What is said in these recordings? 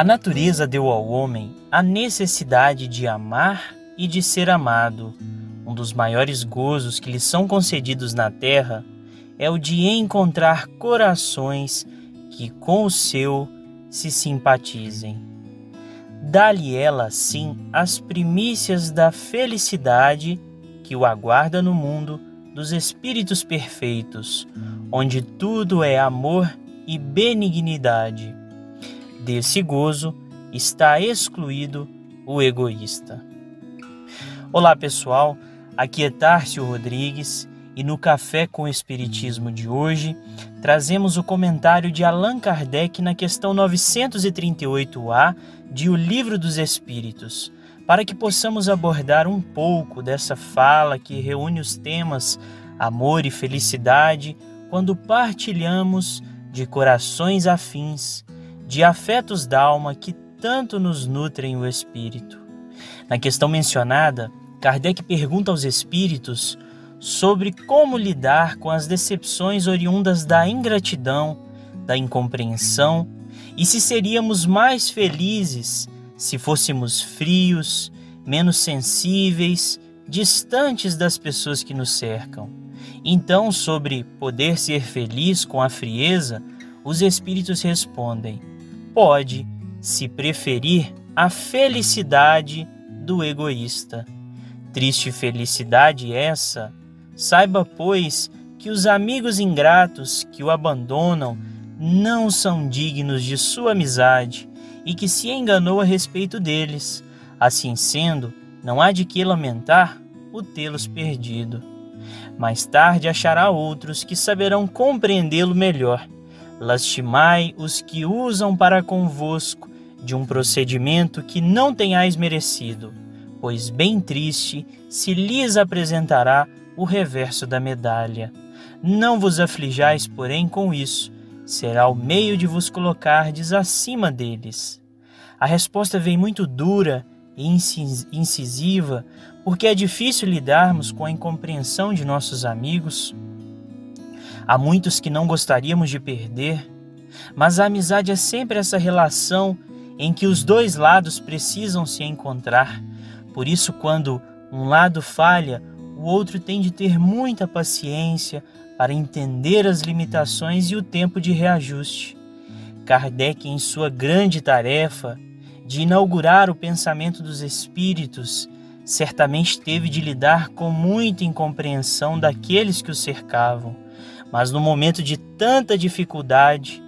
A natureza deu ao homem a necessidade de amar e de ser amado. Um dos maiores gozos que lhe são concedidos na terra é o de encontrar corações que com o seu se simpatizem. Dá-lhe ela, assim, as primícias da felicidade que o aguarda no mundo dos espíritos perfeitos, onde tudo é amor e benignidade Desse gozo está excluído o egoísta. Olá pessoal, aqui é Tárcio Rodrigues e no Café com Espiritismo de hoje trazemos o comentário de Allan Kardec na questão 938A de O Livro dos Espíritos, para que possamos abordar um pouco dessa fala que reúne os temas amor e felicidade quando partilhamos de corações afins de afetos da alma que tanto nos nutrem o espírito. Na questão mencionada, Kardec pergunta aos espíritos sobre como lidar com as decepções oriundas da ingratidão, da incompreensão e se seríamos mais felizes se fôssemos frios, menos sensíveis, distantes das pessoas que nos cercam. Então, sobre poder ser feliz com a frieza, os espíritos respondem: pode, se preferir, a felicidade do egoísta. Triste felicidade essa, saiba, pois, que os amigos ingratos que o abandonam não são dignos de sua amizade e que se enganou a respeito deles. Assim sendo, não há de que lamentar o tê-los perdido. Mais tarde achará outros que saberão compreendê-lo melhor Lastimai os que usam para convosco de um procedimento que não tenhais merecido, pois bem triste se lhes apresentará o reverso da medalha. Não vos aflijais, porém, com isso, será o meio de vos colocardes acima deles. A resposta vem muito dura e incisiva, porque é difícil lidarmos com a incompreensão de nossos amigos Há muitos que não gostaríamos de perder, mas a amizade é sempre essa relação em que os dois lados precisam se encontrar. Por isso, quando um lado falha, o outro tem de ter muita paciência para entender as limitações e o tempo de reajuste. Kardec, em sua grande tarefa de inaugurar o pensamento dos espíritos, certamente teve de lidar com muita incompreensão daqueles que o cercavam mas no momento de tanta dificuldade,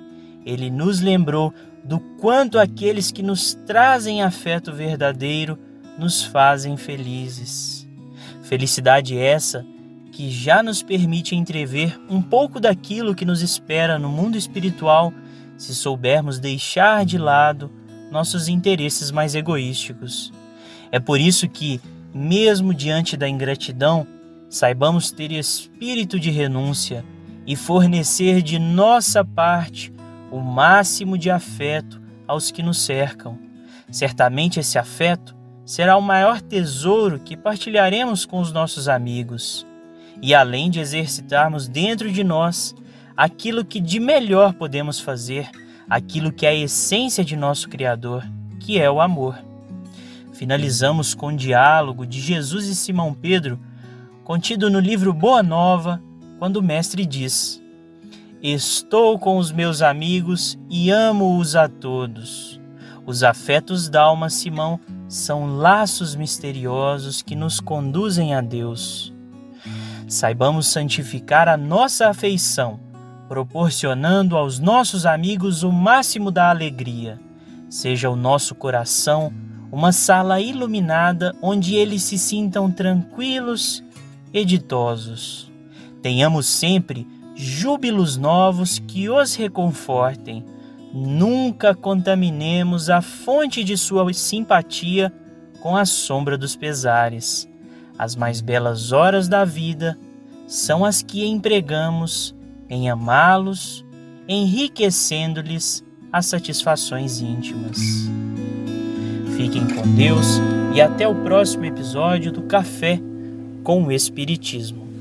ele nos lembrou do quanto aqueles que nos trazem afeto verdadeiro nos fazem felizes. Felicidade essa que já nos permite entrever um pouco daquilo que nos espera no mundo espiritual se soubermos deixar de lado nossos interesses mais egoísticos. É por isso que, mesmo diante da ingratidão, saibamos ter espírito de renúncia e fornecer de nossa parte o máximo de afeto aos que nos cercam. Certamente esse afeto será o maior tesouro que partilharemos com os nossos amigos. E além de exercitarmos dentro de nós aquilo que de melhor podemos fazer, aquilo que é a essência de nosso Criador, que é o amor. Finalizamos com o diálogo de Jesus e Simão Pedro, contido no livro Boa Nova, quando o Mestre diz: Estou com os meus amigos e amo-os a todos. Os afetos da alma Simão são laços misteriosos que nos conduzem a Deus. Saibamos santificar a nossa afeição, proporcionando aos nossos amigos o máximo da alegria. Seja o nosso coração uma sala iluminada onde eles se sintam tranquilos e ditosos. Tenhamos sempre júbilos novos que os reconfortem. Nunca contaminemos a fonte de sua simpatia com a sombra dos pesares. As mais belas horas da vida são as que empregamos em amá-los, enriquecendo-lhes as satisfações íntimas. Fiquem com Deus e até o próximo episódio do Café com o Espiritismo.